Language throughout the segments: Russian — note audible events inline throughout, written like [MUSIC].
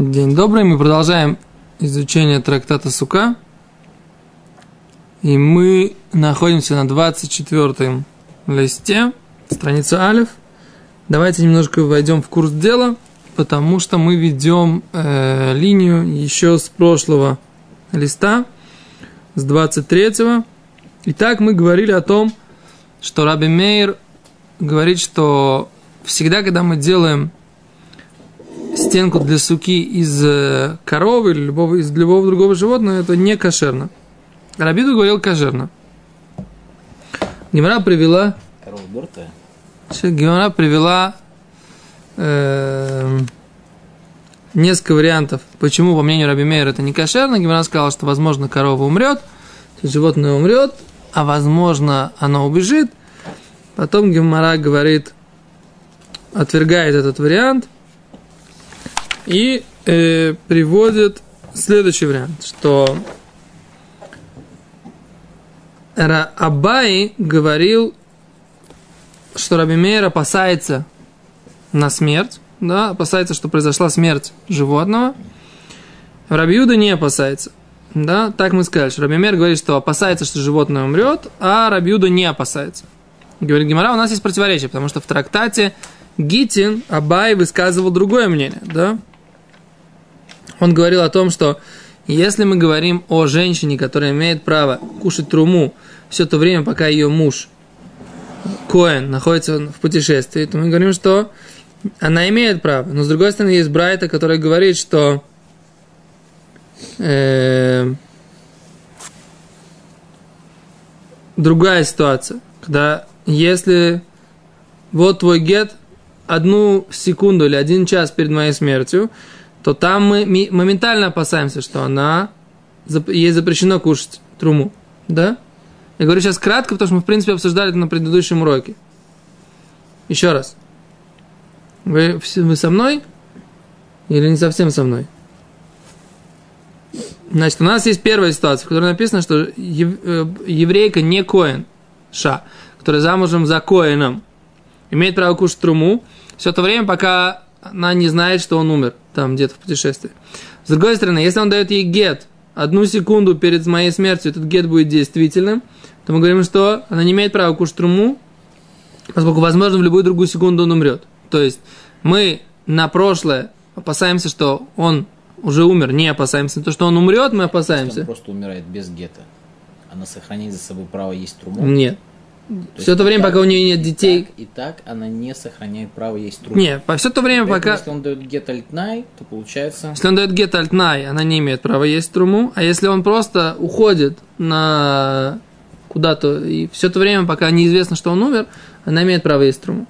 День добрый, мы продолжаем изучение трактата Сука. И мы находимся на 24 листе, страница Алиф. Давайте немножко войдем в курс дела, потому что мы ведем э, линию еще с прошлого листа, с 23-го. Итак, мы говорили о том, что Раби Мейер говорит, что всегда, когда мы делаем стенку для суки из э, коровы или любого, из любого другого животного, это не кошерно. Рабиду говорил кошерно. Гемора привела... Корова мертвая? Гемора привела э, несколько вариантов, почему, по мнению Раби Мейер, это не кошерно. Гемора сказала, что, возможно, корова умрет, животное умрет, а, возможно, оно убежит. Потом Гемора говорит, отвергает этот вариант – и э, приводит следующий вариант, что Абай говорил, что Раби Мейер опасается на смерть, да, опасается, что произошла смерть животного. Раби Юда не опасается. Да, так мы сказали, что Раби Мейер говорит, что опасается, что животное умрет, а Раби Юда не опасается. Говорит Гимара, у нас есть противоречие, потому что в трактате Гитин Абай высказывал другое мнение, да? Он говорил о том, что если мы говорим о женщине, которая имеет право кушать труму все то время, пока ее муж Коэн находится в путешествии, то мы говорим, что она имеет право. Но с другой стороны, есть Брайта, который говорит, что э, другая ситуация, когда если вот твой гет одну секунду или один час перед моей смертью, то там мы моментально опасаемся, что она, ей запрещено кушать труму. Да? Я говорю сейчас кратко, потому что мы, в принципе, обсуждали это на предыдущем уроке. Еще раз. Вы, вы со мной? Или не совсем со мной? Значит, у нас есть первая ситуация, в которой написано, что э, еврейка не коин, ша, которая замужем за коином, имеет право кушать труму все то время, пока она не знает, что он умер там где-то в путешествии. С другой стороны, если он дает ей гет одну секунду перед моей смертью, этот гет будет действительным, то мы говорим, что она не имеет права кушать труму, поскольку, возможно, в любую другую секунду он умрет. То есть мы на прошлое опасаемся, что он уже умер, не опасаемся. То, что он умрет, мы опасаемся. Он просто умирает без гета. Она сохранит за собой право есть труму? Нет. То все то время, так, пока у нее нет детей. Так, и так она не сохраняет право есть труп. Нет, по все то время, Поэтому, пока. Если он дает гет альтнай, то получается. Если он дает гет альтнай, она не имеет права есть труму. А если он просто уходит на куда-то, и все то время, пока неизвестно, что он умер, она имеет право есть труму.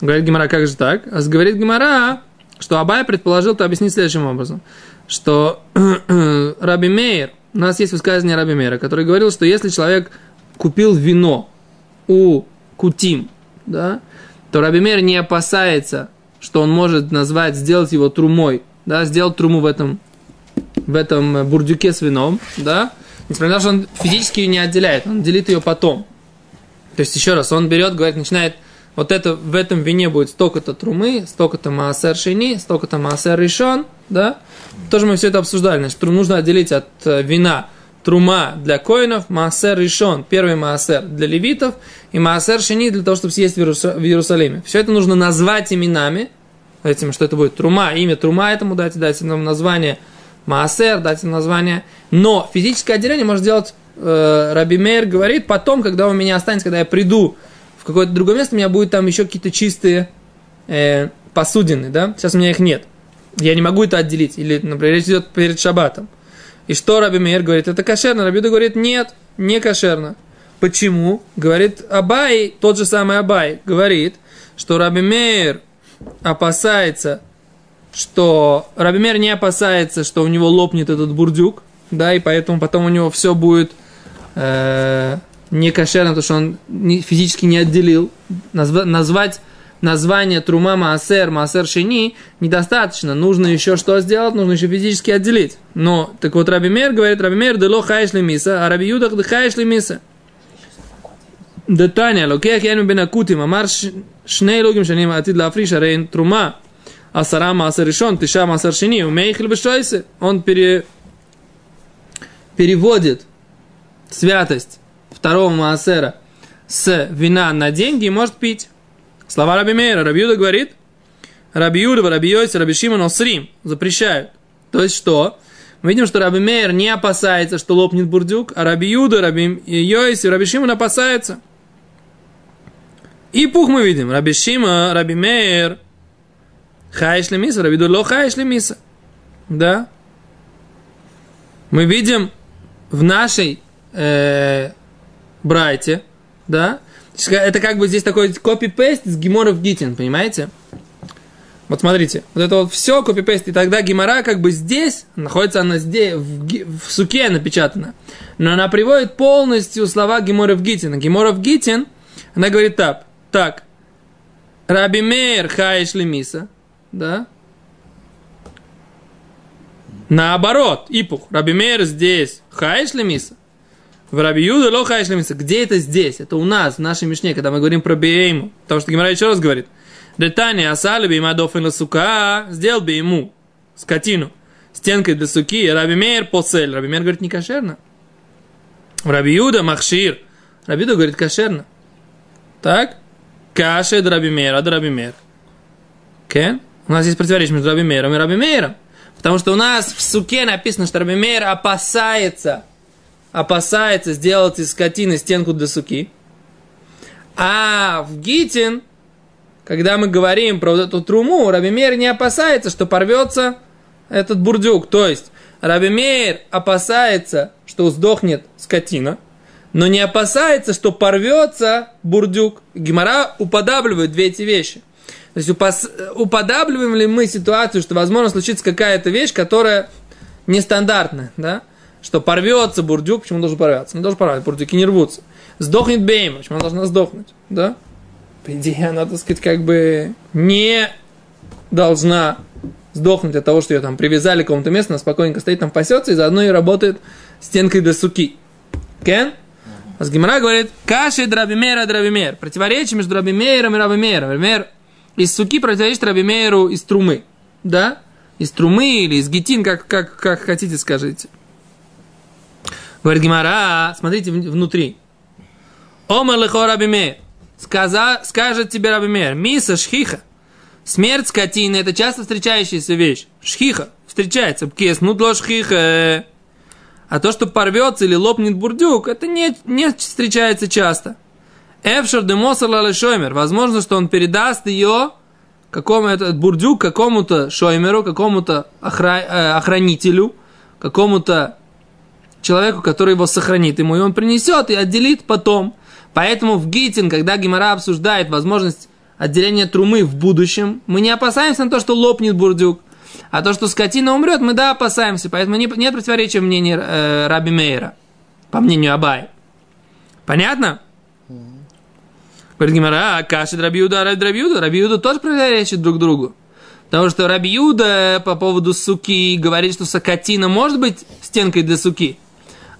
Говорит Гимара, как же так? А говорит Гимара, что Абай предположил, то объяснить следующим образом, что [CLEARS THROAT] Раби Мейер, у нас есть высказывание Раби Мейера, который говорил, что если человек купил вино, у Кутим, да, то Рабимер не опасается, что он может назвать, сделать его трумой, да, сделать труму в этом, в этом бурдюке с вином, да, несмотря на то, что он физически ее не отделяет, он делит ее потом. То есть, еще раз, он берет, говорит, начинает, вот это, в этом вине будет столько-то трумы, столько-то маасер шини, столько-то маасер решен, да, тоже мы все это обсуждали, значит, нужно отделить от э, вина трума для коинов, маасер решен, первый маасер для левитов, и маасер шини для того, чтобы съесть в Иерусалиме. Все это нужно назвать именами, этим, что это будет трума, имя трума этому дать, дать нам название маасер, им название. Но физическое отделение может сделать э, Раби Мейер говорит, потом, когда у меня останется, когда я приду в какое-то другое место, у меня будет там еще какие-то чистые э, посудины, да? Сейчас у меня их нет. Я не могу это отделить. Или, например, речь идет перед шабатом. И что Раби Мейер говорит? Это кошерно. Раби говорит, нет, не кошерно. Почему? Говорит Абай, тот же самый Абай, говорит, что Раби Мейер опасается, что Раби Мейер не опасается, что у него лопнет этот бурдюк, да, и поэтому потом у него все будет э, не кошерно, потому что он физически не отделил. Назва, назвать название Трума Маасер, Маасер Шини недостаточно. Нужно еще что сделать? Нужно еще физически отделить. Но, так вот, Раби Мер говорит, Раби Мер дело хаеш лемиса, а Раби Юдах дыхаеш лемиса. Детаня, локех яну бен акутим, амар шней логим шаним атид лафриш, арейн Трума, асара Маасер Ишон, тиша Маасер Шини, умейхл бешойсе. Он пере... переводит святость второго Маасера с вина на деньги и может пить. Слова Раби Мейра. Раби Юда говорит, Раби Юда, Раби Йоси, Раби Шимон, Осрим запрещают. То есть что? Мы видим, что Раби Мейер не опасается, что лопнет бурдюк, а Раби Юда, Раби Йоси, Раби Шимон опасается. И пух мы видим. Раби Шима, Раби Мейер, Хаиш миса, Раби Юда, ло хаиш миса. Да? Мы видим в нашей э, брайте, да, это как бы здесь такой копипейст с геморов гитин, понимаете? Вот смотрите, вот это вот все копипейст, и тогда гемора как бы здесь, находится она здесь, в, в суке напечатана, но она приводит полностью слова геморов гитина. Геморов гитин, она говорит так, так, Раби Мейер хаиш лемиса, да, Наоборот, ипух, Раби Мейер здесь хаиш лемиса, в Раби Юда лоха. Где это здесь? Это у нас, в нашей Мишне, когда мы говорим про Бейму. Потому что Гимара еще раз говорит. Детани асали би мадофин сука, сделал бы ему скотину стенкой для суки, Раби Мейер посель. Раби Мейер говорит, не кошерно. Раби Юда махшир. Раби Юда говорит, кошерно. Так? Каше Раби Мейер, ад Раби Мейер. Кен? У нас есть противоречие между Раби Мейером и Раби Мейером. Потому что у нас в суке написано, что Раби Мейер опасается – опасается сделать из скотины стенку для суки. А в Гитин, когда мы говорим про эту труму, Рабимейр не опасается, что порвется этот бурдюк. То есть Рабимейр опасается, что сдохнет скотина, но не опасается, что порвется бурдюк. Гимара уподабливает две эти вещи. То есть упас, уподабливаем ли мы ситуацию, что возможно случится какая-то вещь, которая нестандартная, да? Что порвется бурдюк, почему он должен порваться? Не должен порваться, бурдюки не рвутся. Сдохнет бейма, почему она должна сдохнуть? Да? По идее, она, так сказать, как бы не должна сдохнуть от того, что ее там привязали к какому-то месту, она спокойненько стоит там, пасется, и заодно и работает стенкой для суки. Кен? А с Гимара говорит, каши драбимера драбимер. Противоречие между драбимером и рабимером. Например, из суки противоречит рабимеру из трумы. Да? Из трумы или из гетин, как, как, как хотите скажите. Говорит Гимара, смотрите внутри. Омар лехо рабимеер. Скажет тебе рабимеер. Миса шхиха. Смерть скотины – это часто встречающаяся вещь. Шхиха. Встречается. Пкес, ну для шхиха. А то, что порвется или лопнет бурдюк, это не, не встречается часто. Эфшер де шоймер. Возможно, что он передаст ее какому этот бурдюк какому-то шоймеру, какому-то охра, э, охранителю, какому-то человеку, который его сохранит ему, и он принесет и отделит потом. Поэтому в Гитин, когда Гимара обсуждает возможность отделения трумы в будущем, мы не опасаемся на то, что лопнет бурдюк. А то, что скотина умрет, мы да опасаемся. Поэтому не, нет противоречия в мнении э, Раби Мейера, по мнению Абай. Понятно? Говорит Гимара, а кашит Рабиуда, Рабиуда. Рабиуда тоже противоречит друг другу. Потому что Рабиуда по поводу суки говорит, что сокотина может быть стенкой для суки.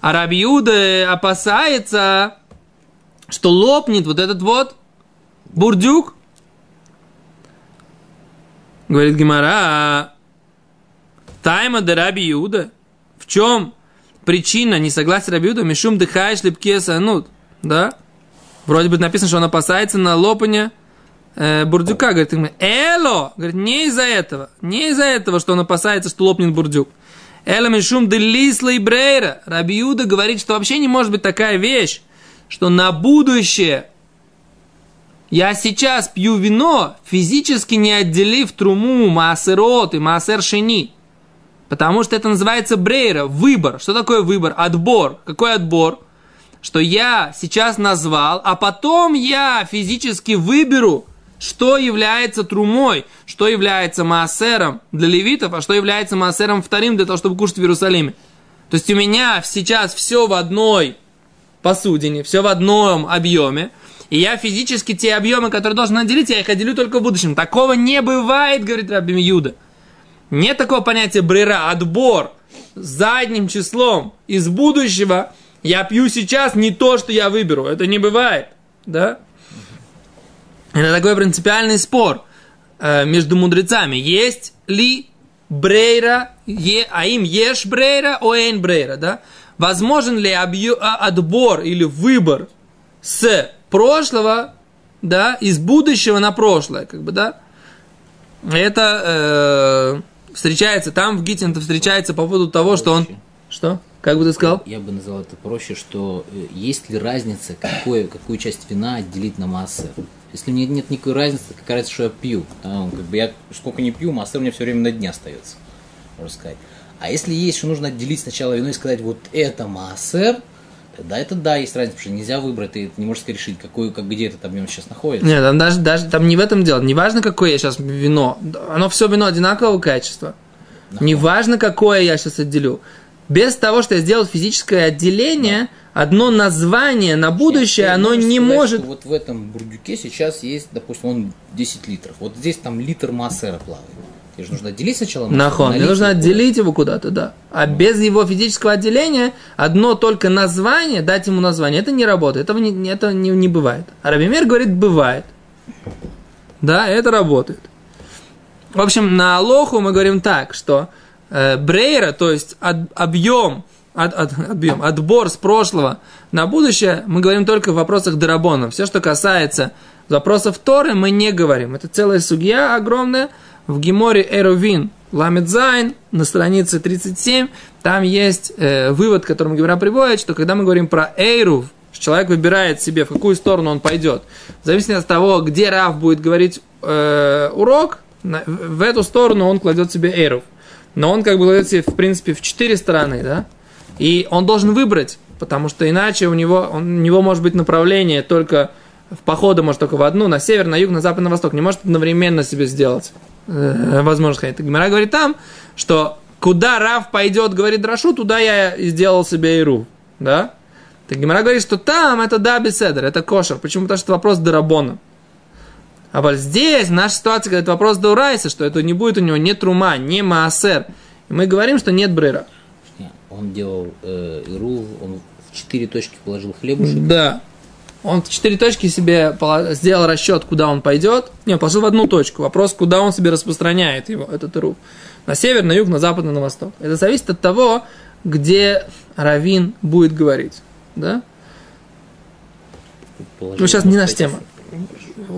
А Рабиуда опасается, что лопнет вот этот вот бурдюк. Говорит Гимара, тайма де Раби Иуда. В чем причина несогласия Раби Иуда? Мишум дыхаешь липкеса анут. Да? Вроде бы написано, что он опасается на лопание э, бурдюка. Говорит, эло! Говорит, не из-за этого. Не из-за этого, что он опасается, что лопнет бурдюк. Эламишум де лисла брейра. Раби Юда говорит, что вообще не может быть такая вещь, что на будущее я сейчас пью вино, физически не отделив труму, маасерот и маасер шени. Потому что это называется брейра, выбор. Что такое выбор? Отбор. Какой отбор? Что я сейчас назвал, а потом я физически выберу, что является трумой, что является маасером для левитов, а что является маасером вторым для того, чтобы кушать в Иерусалиме. То есть у меня сейчас все в одной посудине, все в одном объеме, и я физически те объемы, которые должен отделить, я их отделю только в будущем. Такого не бывает, говорит Раби Юда. Нет такого понятия брера, отбор задним числом из будущего. Я пью сейчас не то, что я выберу. Это не бывает. Да? Это такой принципиальный спор. э, между мудрецами, есть ли брейра, е, а им ешь брейра, оэйн брейра, да? Возможен ли объ, а, отбор или выбор с прошлого, да, из будущего на прошлое, как бы, да? Это э, встречается, там в Гитин это встречается по поводу того, что он... Что? Как бы ты сказал? Я бы назвал это проще, что э, есть ли разница, какое, какую часть вина отделить на массер. Если мне нет никакой разницы, какая разница, что я пью. Да, как бы я сколько не пью, массер у меня все время на дне остается, можно сказать. А если есть, что нужно отделить сначала вино и сказать, вот это массер, да, это да, есть разница, потому что нельзя выбрать, ты не можешь решить, какой, как, где этот объем сейчас находится. Нет, там даже, даже там не в этом дело. Не важно, какое я сейчас вино. Оно все вино одинакового качества. Нахуй. Не важно, какое я сейчас отделю. Без того, что я сделал физическое отделение, да. одно название на будущее, оно не сказать, может... вот в этом бурдюке сейчас есть, допустим, он 10 литров. Вот здесь там литр массера плавает. Тебе же нужно отделить сначала массер. Нахон, мне нужно отделить его куда-то, да. А вот. без его физического отделения одно только название, дать ему название, это не работает. Этого не, это не, не бывает. А Рабимер говорит, бывает. Да, это работает. В общем, на алаху мы говорим так, что брейра, то есть от, объем, от, от, объем, отбор с прошлого на будущее, мы говорим только в вопросах дерабанан. Все, что касается вопросов Торы, мы не говорим. Это целая сугия огромная. В Гемаре Эрувин Ламед-Заин на странице 37, там есть э, вывод, который Гемара приводит, что когда мы говорим про Эйрув, человек выбирает себе, в какую сторону он пойдет, в зависимости от того, где Рав будет говорить э, урок, на, в эту сторону он кладет себе Эйрув но он как бы кладется, в принципе, в четыре стороны, да, и он должен выбрать, потому что иначе у него, он, у него может быть направление только в походы может только в одну, на север, на юг, на запад, на восток, не может одновременно себе сделать э, возможность ходить. Гимара говорит там, что куда Рав пойдет, говорит Драшу, туда я и сделал себе Иру, да? Так Гимара говорит, что там это да, беседер, это кошер. Почему? Потому что это вопрос Дарабона. А вот здесь, наша ситуация, когда это вопрос до Урайса, что это не будет у него ни трума, ни маасер. И мы говорим, что нет брейра. Он делал э, иру, он в четыре точки положил хлебушек. Да. Он в четыре точки себе сделал расчет, куда он пойдет. Не, положил в одну точку. Вопрос, куда он себе распространяет его, этот иру. На север, на юг, на запад, на восток. Это зависит от того, где Равин будет говорить. Да? Положил ну, сейчас не наша тема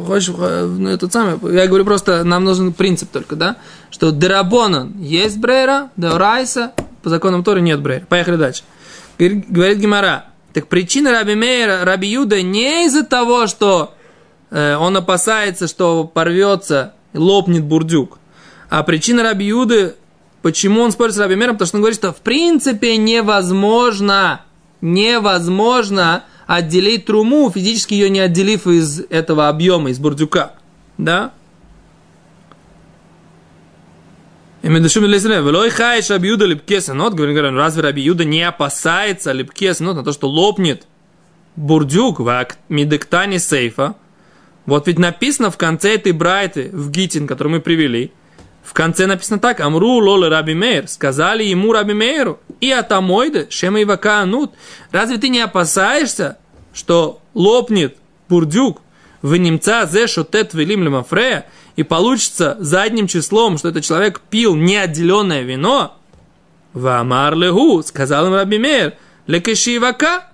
хочешь, э, ну, этот самый, я говорю просто, нам нужен принцип только, да, что Дерабонан есть Брейра, Деорайса, по законам Торы нет Брейра. Поехали дальше. Говорит Гимара, так причина Раби Мейра, Раби Юда не из-за того, что э, он опасается, что порвется, лопнет бурдюк, а причина Раби Юды, почему он спорит с Раби Мейром, потому что он говорит, что в принципе невозможно, невозможно отделить труму, физически ее не отделив из этого объема, из бурдюка. Да? И мы дышим лесрем. Велой хайш Рабиуда липкесенот. Говорим, разве Рабиуда не опасается липкесенот на то, что лопнет бурдюк в мидектане сейфа? Вот ведь написано в конце этой брайты, в Гитин, который мы привели, в конце написано так, Амру лоле Раби Мейр, сказали ему Раби Мейру, и атамойде, шема ивака анут. Разве ты не опасаешься, что лопнет бурдюк, в немца зе шотет велим лемафрея, и получится задним числом, что этот человек пил неотделенное вино, Вамар легу, сказал им Раби Мейр, лекеши ивака.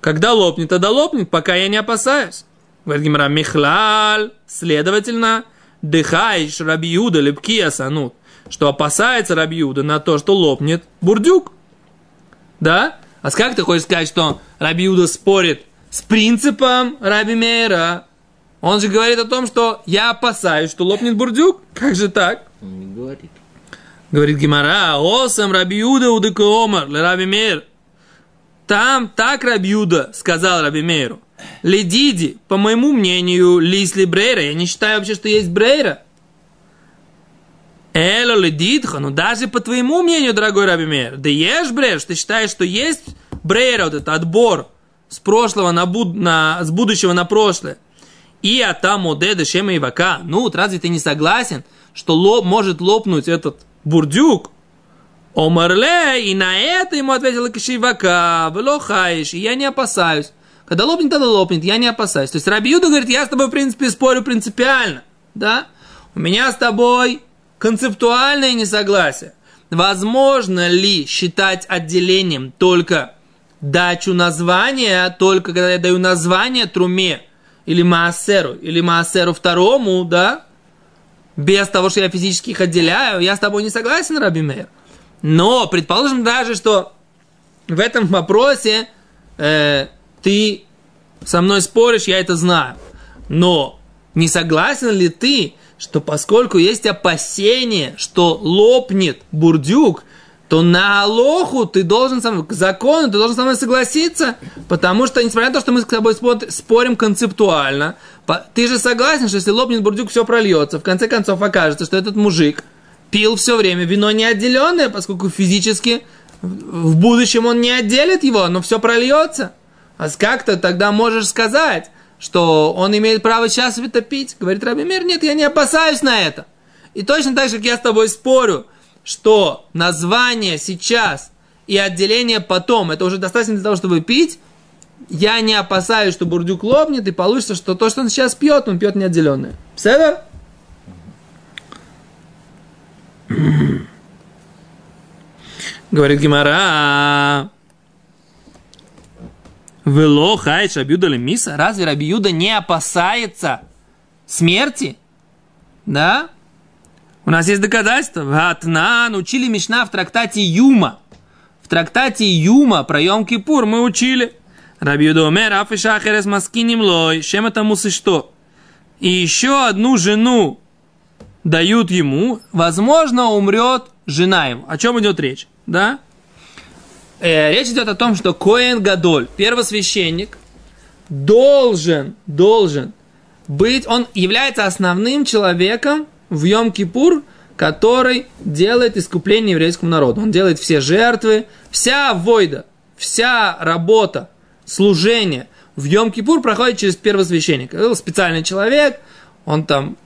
Когда лопнет, тогда лопнет, пока я не опасаюсь. Говорит Гимара, Михлаль, следовательно, дыхаешь Рабиуда лепкия санут, что опасается Рабиуда на то, что лопнет бурдюк. Да? А как ты хочешь сказать, что Рабиуда спорит с принципом Раби Мейра? Он же говорит о том, что я опасаюсь, что лопнет бурдюк. Как же так? Он не говорит. Говорит Гимара, осам Рабиуда удекомар, Раби Мейр. Там так Рабиуда сказал Раби Мейру. Ледиди, по моему мнению, Лисли Брейра. Я не считаю вообще, что есть Брейра. Эло ледидха, ну даже по твоему мнению, дорогой Раби Мейр, да ешь брейр, ты считаешь, что есть брейра, вот этот отбор с прошлого на, буд, на с будущего на прошлое. И атам одеда шема и вака. Ну, вот разве ты не согласен, что лоб, может лопнуть этот бурдюк? Омарле, и на это ему ответила Кишивака, велохаиш, и я не опасаюсь. Когда лопнет, тогда лопнет, я не опасаюсь. То есть Рабиуда говорит, я с тобой, в принципе, спорю принципиально, да? у меня с тобой концептуальное несогласие. Возможно ли считать отделением только дачу названия, только когда я даю название труме или маасеру, или маасеру второму, да, без того, что я физически их отделяю, я с тобой не согласен, Раби Мейер. Но предположим даже, что в этом вопросе э, ты со мной споришь, я это знаю. Но не согласен ли ты, что поскольку есть опасение, что лопнет бурдюк, то на Алоху ты должен сам, к закону ты должен со мной согласиться, потому что, несмотря на то, что мы с тобой спорим концептуально, ты же согласен, что если лопнет бурдюк, все прольется. В конце концов окажется, что этот мужик пил все время вино не отделенное, поскольку физически в будущем он не отделит его, но все прольется. А как ты тогда можешь сказать, что он имеет право сейчас это пить? Говорит Раби Мир, нет, я не опасаюсь на это. И точно так же, как я с тобой спорю, что название сейчас и отделение потом, это уже достаточно для того, чтобы пить, я не опасаюсь, что бурдюк лопнет, и получится, что то, что он сейчас пьет, он пьет неотделенное. Все Говорит Гимара. Вело хайш Рабиуда миса. Разве Рабиуда не опасается смерти? Да? У нас есть доказательства. Ватнан учили Мишна в трактате Юма. В трактате Юма про Йом Кипур мы учили. Рабиуда Омер, Афиша Херес Маскиним Лой, чем это мусы что? И еще одну жену дают ему, возможно, умрет жена ему. О чем идет речь? Да? Э, речь идет о том, что Коэн Гадоль, первосвященник, должен, должен быть, он является основным человеком в Йом-Кипур, который делает искупление еврейскому народу. Он делает все жертвы, вся войда, вся работа, служение в Йом-Кипур проходит через первосвященника. Это специальный человек, он там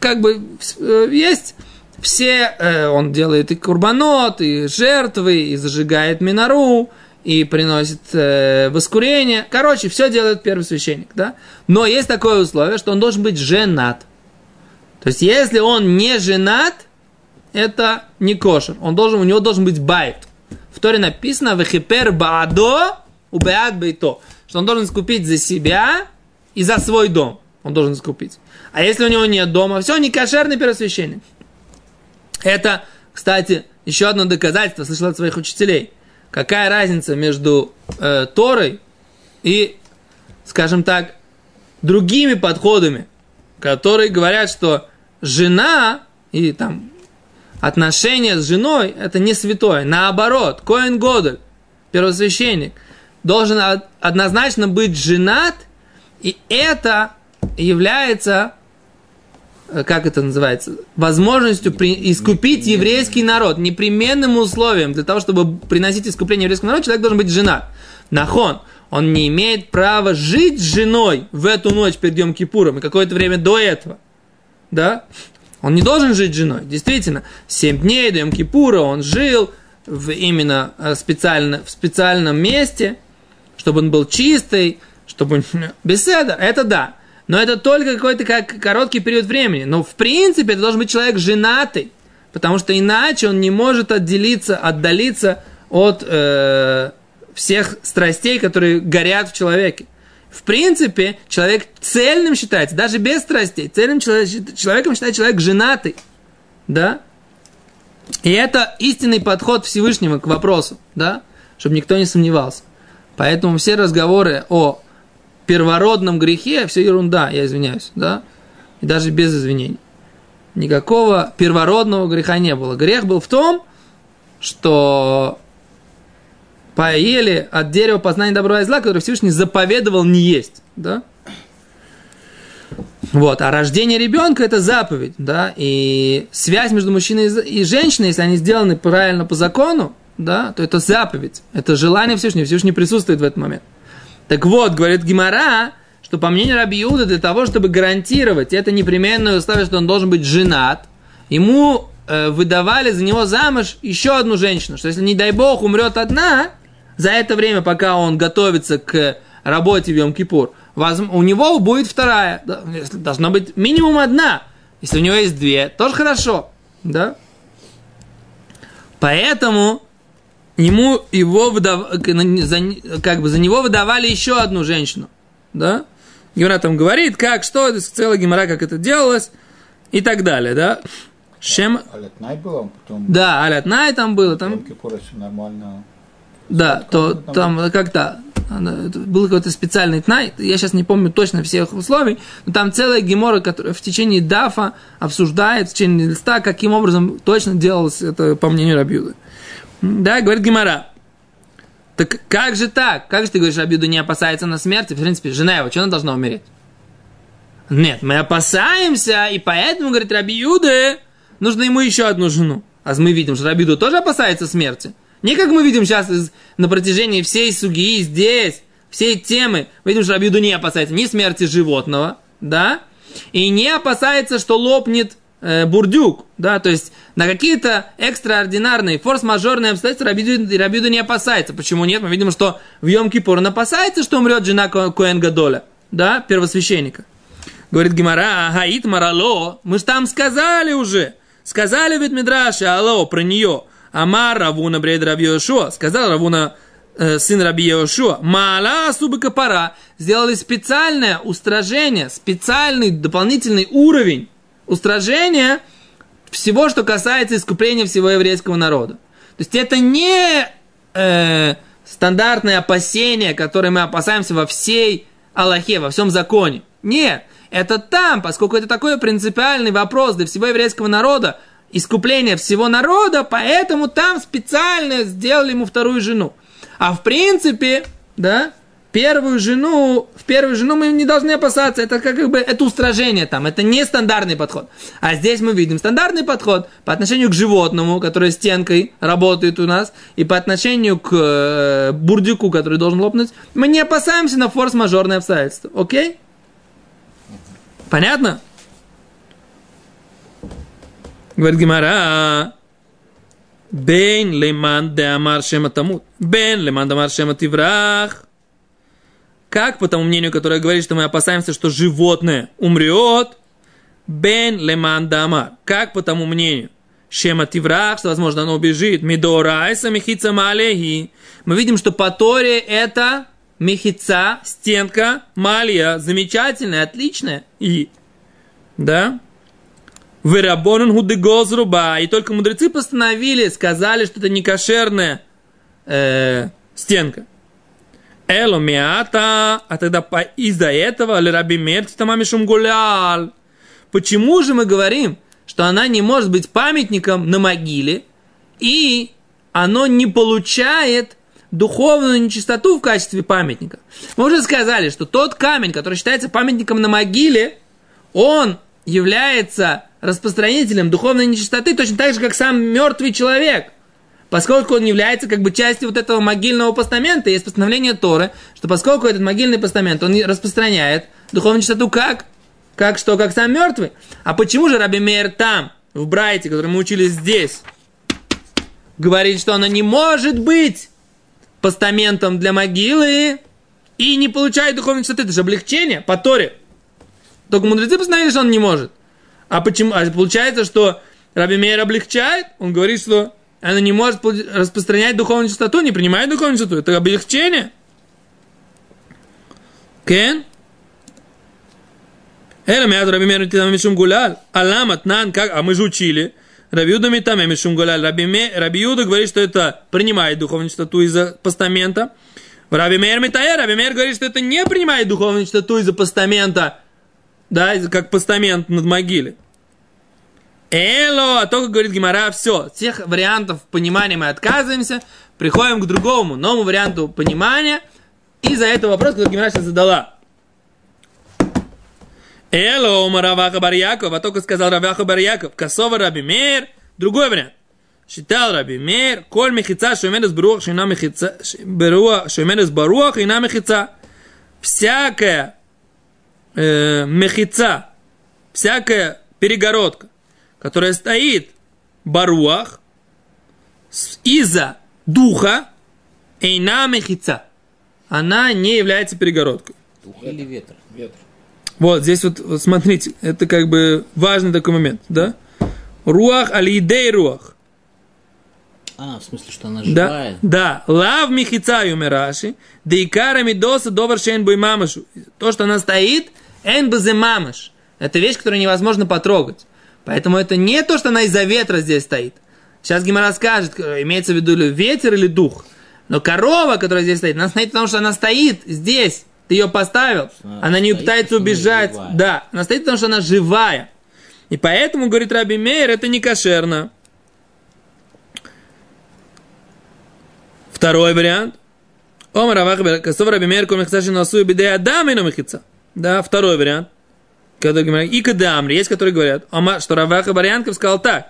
как бы э, есть все, э, он делает и курбанот, и жертвы, и зажигает минору, и приносит э, воскурение. Короче, все делает первый священник, да? Но есть такое условие, что он должен быть женат. То есть, если он не женат, это не кошер. Он должен, у него должен быть байт. В Торе написано «Вехипер баадо убеат бейто», что он должен скупить за себя и за свой дом. Он должен скупить. А если у него нет дома, все, не кошерный первосвященник. Это, кстати, еще одно доказательство, слышал от своих учителей. Какая разница между э, Торой и, скажем так, другими подходами, которые говорят, что жена и там отношения с женой это не святое. Наоборот, Коэн Годель, первосвященник, должен однозначно быть женат, и это является как это называется, возможностью при, искупить еврейский народ. Непременным условием для того, чтобы приносить искупление еврейскому народу, человек должен быть жена. Нахон, он не имеет права жить с женой в эту ночь перед Йом Кипуром и какое-то время до этого. Да? Он не должен жить с женой. Действительно, 7 дней до Йом Кипура он жил в именно э, специально, в специальном месте, чтобы он был чистый, чтобы... [LAUGHS] Беседа, это да. Но это только какой-то как короткий период времени. Но в принципе это должен быть человек женатый, потому что иначе он не может отделиться, отдалиться от э, всех страстей, которые горят в человеке. В принципе, человек цельным считается, даже без страстей. Цельным человеком считается человек женатый. Да? И это истинный подход Всевышнего к вопросу, да? Чтобы никто не сомневался. Поэтому все разговоры о первородном грехе все ерунда, я извиняюсь, да, и даже без извинений. Никакого первородного греха не было. Грех был в том, что поели от дерева познания добра и зла, который Всевышний заповедовал не есть, да. Вот, а рождение ребенка это заповедь, да, и связь между мужчиной и женщиной, если они сделаны правильно по закону, да, то это заповедь, это желание Всевышнего, Всевышний присутствует в этот момент. Так вот, говорит Гимара, что по мнению Раби Иуда, для того, чтобы гарантировать это непременное условие, что он должен быть женат, ему э, выдавали за него замуж еще одну женщину, что если, не дай бог, умрет одна, за это время, пока он готовится к работе в Йом-Кипур, у него будет вторая, должна быть минимум одна, Если у него есть две, тоже хорошо, да? Поэтому ему его выдав... как бы за него выдавали еще одну женщину, да? Гемора там говорит, как, что, целая гемора, как это делалось и так далее, да? Шем... Алятнай было, потом... Да, Алятнай там было, там... нормально. Да, то там, как-то был какой-то специальный тнай, я сейчас не помню точно всех условий, но там целая гемора, которая в течение дафа обсуждает, в течение листа, каким образом точно делалось это по мнению Рабьюды. Да, говорит Гемора. Так как же так? Как же ты говоришь, Рабьюда не опасается на смерти? В принципе, жена его, что она должна умереть? Нет, мы опасаемся, и поэтому, говорит Рабиюда, нужно ему еще одну жену. А мы видим, что Рабиуда тоже опасается смерти. Не как мы видим сейчас на протяжении всей суги здесь, всей темы, мы видим, что Рабиуду не опасается ни смерти животного, да, и не опасается, что лопнет э, бурдюк, да, то есть на какие-то экстраординарные, форс-мажорные обстоятельства Рабиуду, Рабиуду не опасается. Почему нет? Мы видим, что в Йом-Кипур он опасается, что умрет жена Коэн Гадоля, да, первосвященника. Говорит Гимара, Гаит Марало, мы же там сказали уже, сказали ведь Мидраши, алло, про нее, Амар Равуна Брейд Раби сказал Равуна э, сын Раби Йошуа, Мала Субы Капара, сделали специальное устражение, специальный дополнительный уровень устражения всего, что касается искупления всего еврейского народа. То есть это не э, стандартное опасение, которое мы опасаемся во всей Аллахе, во всем законе. Нет, это там, поскольку это такой принципиальный вопрос для всего еврейского народа, искупление всего народа, поэтому там специально сделали ему вторую жену. А в принципе, да, первую жену, в первую жену мы не должны опасаться, это как бы, это устражение там, это не стандартный подход. А здесь мы видим стандартный подход по отношению к животному, который стенкой работает у нас, и по отношению к э, бурдюку, который должен лопнуть, мы не опасаемся на форс-мажорные обстоятельства, окей? Понятно? Говорит Гимара, Бен леман де амар шема тамут. Бен леман де амар шема тиврах. Как по тому мнению, которое говорит, что мы опасаемся, что животное умрет, Бен леман де амар. Как по тому мнению, Шема тиврах, что, возможно, оно убежит. Мидорайса мехица малехи. Мы видим, что по Торе это мехица, стенка, малия, замечательная, отличная. И, да, Верабонун гудегоз руба. И только мудрецы постановили, сказали, что это не кошерная э, стенка. Эло миата, а тогда из-за этого Раби Мерти тамами гулял. Почему же мы говорим, что она не может быть памятником на могиле, и оно не получает духовную нечистоту в качестве памятника? Мы уже сказали, что тот камень, который считается памятником на могиле, он является распространителем духовной нечистоты точно так же, как сам мертвый человек. Поскольку он является как бы частью вот этого могильного постамента, есть постановление Торы, что поскольку этот могильный постамент, он распространяет духовную чистоту как? Как что? Как сам мертвый. А почему же Раби Мейер там, в Брайте, который мы учили здесь, говорит, что она не может быть постаментом для могилы и не получает духовной чистоты? Это же облегчение по Торе. Только мудрецы постановили, что он не может. А почему? А получается, что Раби Мейер облегчает, он говорит, что она не может распространять духовную чистоту, не принимает духовную чистоту. Это облегчение. Кен? Эра мят Раби Мейер Титам Мишум Гуляль. Алам Атнан, как, а мы же учили. Раби Юда Митаме Мишум Гуляль. Раби, Юда говорит, что это принимает духовную чистоту из-за постамента. Раби Мейер Митая, Раби Мейер говорит, что это не принимает духовную чистоту из-за постамента да, как постамент над могиле. Эло, а только говорит Гимара, все, всех вариантов понимания мы отказываемся, приходим к другому, новому варианту понимания, и за это вопрос, который Гимара сейчас задала. Эло, Мараваха Барьяков, а только сказал Раваха Барьяков, Косова Раби Мейр, другой вариант. Считал Раби Мейр, коль мехица, шуменес баруах, шина мехица, шуменес баруах, ина мехица. Всякая э, мехица, всякая перегородка, которая стоит баруах из-за духа, эйна мехица, она не является перегородкой. Дух или ветер? Ветер. Вот, здесь вот, вот смотрите, это как бы важный такой момент, да? Руах алидей руах. А, в смысле, что она Да, живая? да. Лав михица юмераши, дейкара мидоса довар шен мамашу. То, что она стоит, эн мамаш. Это вещь, которую невозможно потрогать. Поэтому это не то, что она из-за ветра здесь стоит. Сейчас Гимара скажет, имеется в виду ли ветер или дух. Но корова, которая здесь стоит, она стоит потому, что она стоит здесь. Ты ее поставил, А, она не стоит, пытается она убежать. живая. Да, она стоит потому, что она живая. И поэтому, говорит Раби Мейер, это не кошерно. Второй вариант. Омар Авах Косов Раби Мейер Кол Мехица Носу Бедея Адам и Мехица. Да, второй вариант. Говорит, и Кадамри, есть, которые говорят, что Раваха Барьянков сказал так.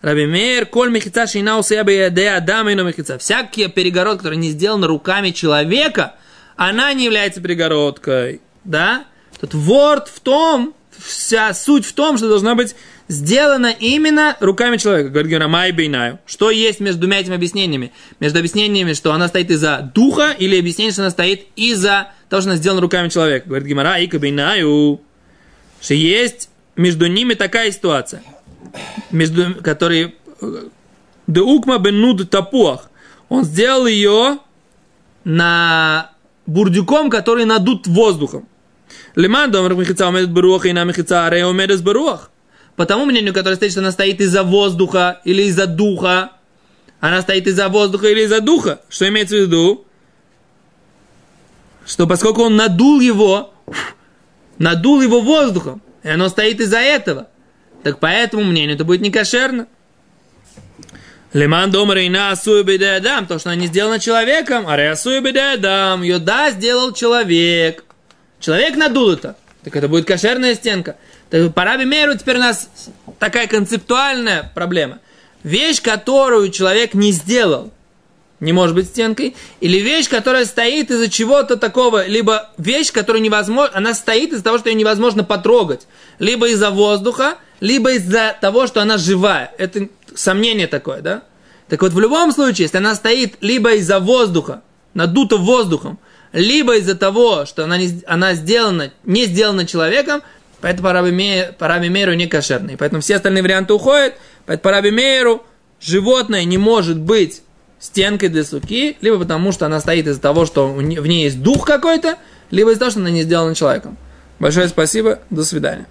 Раби Мейер, коль мехица шина у себя бедея Адам и мехица. Всякие перегородки, которые не сделаны руками человека, она не является перегородкой. Да? Тут ворд в том, вся суть в том, что должна быть сделана именно руками человека. Говорит Гера, май бейнаю. Что есть между двумя этими объяснениями? Между объяснениями, что она стоит из-за духа, или объяснение, что она стоит из-за того, что она сделана руками человека. Говорит Гимара, ика бейнаю. Что есть между ними такая ситуация, между которой Деукма бен нуд тапуах. Он сделал ее на бурдюком, который надут воздухом. Лиман домар мехица умедет баруах и на мехица арея умедет баруах. По тому мнению, которое стоит, что она стоит из-за воздуха или из-за духа. Она стоит из-за воздуха или из-за духа. Что имеется в виду? Что поскольку он надул его, надул его воздухом, и оно стоит из-за этого, так по этому мнению это будет не кошерно. Лиман домар и на асуя бедеядам, то, что она не сделана человеком, а асуя бедеядам, ее да, сделал человек. Человек надул это, так это будет кошерная стенка. Так по Раби Мейру теперь у нас такая концептуальная проблема. Вещь, которую человек не сделал, не может быть стенкой, или вещь, которая стоит из-за чего-то такого, либо вещь, которую невозможно, она стоит из-за того, что ее невозможно потрогать, либо из-за воздуха, либо из-за того, что она живая. Это сомнение такое, да? Так вот, в любом случае, если она стоит либо из-за воздуха, надута воздухом, либо из-за того, что она, не, она сделана, не сделана человеком, поэтому по Раби, Мейеру не кошерный. Поэтому все остальные варианты уходят, поэтому по Раби Мейеру животное не может быть стенкой для суки, либо потому, что она стоит из-за того, что в ней есть дух какой-то, либо из-за того, что она не сделана человеком. Большое спасибо, до свидания.